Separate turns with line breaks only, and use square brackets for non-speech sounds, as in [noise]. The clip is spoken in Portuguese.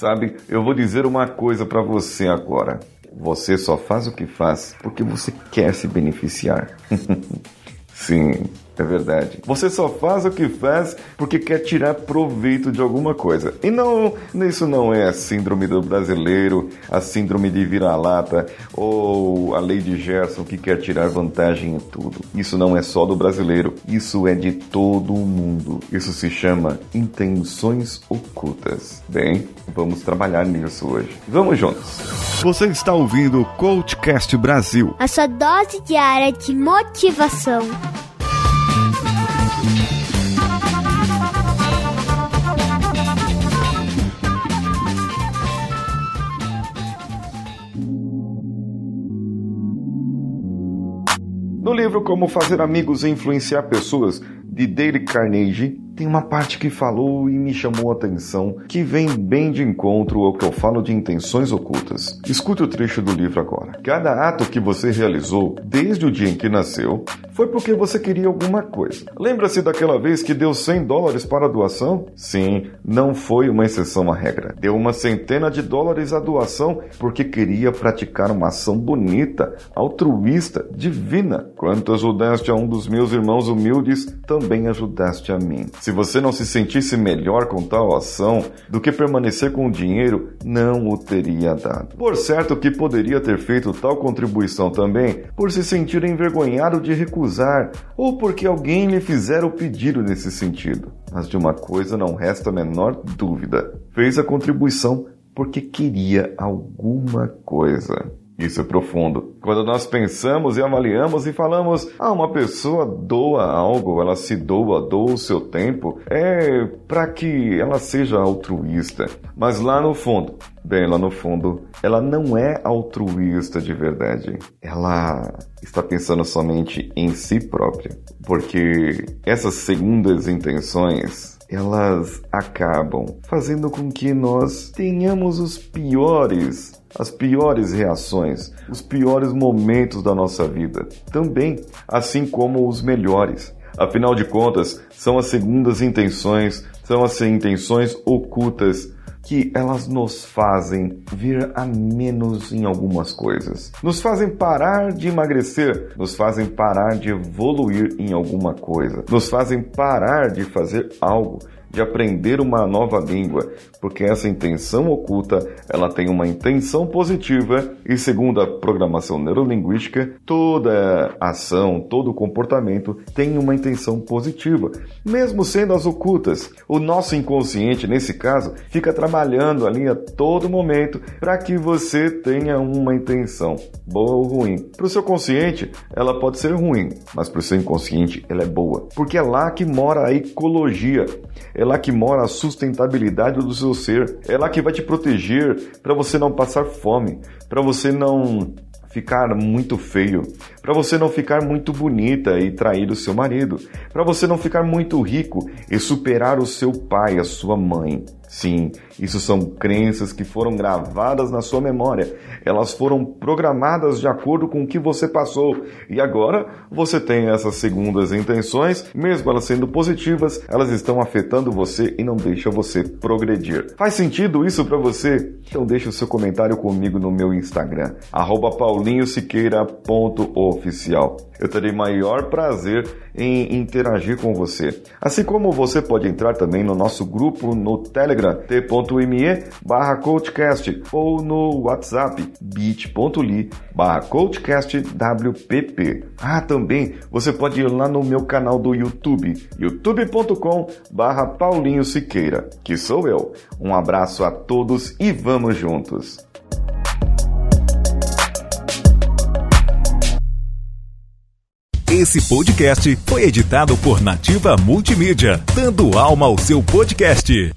Sabe, eu vou dizer uma coisa para você agora. Você só faz o que faz porque você quer se beneficiar. [laughs] Sim, é verdade. Você só faz o que faz porque quer tirar proveito de alguma coisa. E não, isso não é a síndrome do brasileiro, a síndrome de vira-lata ou a lei de Gerson que quer tirar vantagem em tudo. Isso não é só do brasileiro, isso é de todo o mundo. Isso se chama intenções ocultas. Bem, vamos trabalhar nisso hoje. Vamos juntos.
Você está ouvindo o Coachcast Brasil.
A sua dose diária de motivação.
No livro Como Fazer Amigos e Influenciar Pessoas, de Dale Carnegie, tem uma parte que falou e me chamou a atenção, que vem bem de encontro ao que eu falo de intenções ocultas. Escute o trecho do livro agora. Cada ato que você realizou, desde o dia em que nasceu, foi porque você queria alguma coisa. Lembra-se daquela vez que deu 100 dólares para a doação? Sim, não foi uma exceção à regra. Deu uma centena de dólares à doação porque queria praticar uma ação bonita, altruísta, divina. Quanto ajudaste a um dos meus irmãos humildes, também ajudaste a mim. Se você não se sentisse melhor com tal ação do que permanecer com o dinheiro, não o teria dado. Por certo que poderia ter feito tal contribuição também por se sentir envergonhado de recusar ou porque alguém lhe fizera o pedido nesse sentido. Mas de uma coisa não resta a menor dúvida: fez a contribuição porque queria alguma coisa. Isso é profundo. Quando nós pensamos e avaliamos e falamos, ah, uma pessoa doa algo, ela se doa, doa o seu tempo, é para que ela seja altruísta. Mas lá no fundo, bem lá no fundo, ela não é altruísta de verdade. Ela está pensando somente em si própria. Porque essas segundas intenções elas acabam fazendo com que nós tenhamos os piores as piores reações, os piores momentos da nossa vida, também, assim como os melhores. Afinal de contas, são as segundas intenções, são as intenções ocultas que elas nos fazem vir a menos em algumas coisas. Nos fazem parar de emagrecer, nos fazem parar de evoluir em alguma coisa, nos fazem parar de fazer algo de aprender uma nova língua, porque essa intenção oculta, ela tem uma intenção positiva e segundo a programação neurolinguística, toda ação, todo comportamento tem uma intenção positiva, mesmo sendo as ocultas. O nosso inconsciente, nesse caso, fica trabalhando ali a todo momento para que você tenha uma intenção, boa ou ruim. Para o seu consciente, ela pode ser ruim, mas para o seu inconsciente, ela é boa, porque é lá que mora a ecologia é lá que mora a sustentabilidade do seu ser. É lá que vai te proteger para você não passar fome, para você não ficar muito feio, para você não ficar muito bonita e trair o seu marido, para você não ficar muito rico e superar o seu pai, a sua mãe. Sim, isso são crenças que foram gravadas na sua memória. Elas foram programadas de acordo com o que você passou. E agora você tem essas segundas intenções, mesmo elas sendo positivas, elas estão afetando você e não deixam você progredir. Faz sentido isso para você? Então deixe o seu comentário comigo no meu Instagram, paulinhosiqueira.oficial. Eu terei maior prazer em interagir com você. Assim como você pode entrar também no nosso grupo no Telegram, t.me barra coachcast ou no WhatsApp, bit.ly barra coachcastwpp. Ah, também você pode ir lá no meu canal do YouTube, youtube.com barra Paulinho Siqueira, que sou eu. Um abraço a todos e vamos juntos!
Esse podcast foi editado por Nativa Multimídia, dando alma ao seu podcast.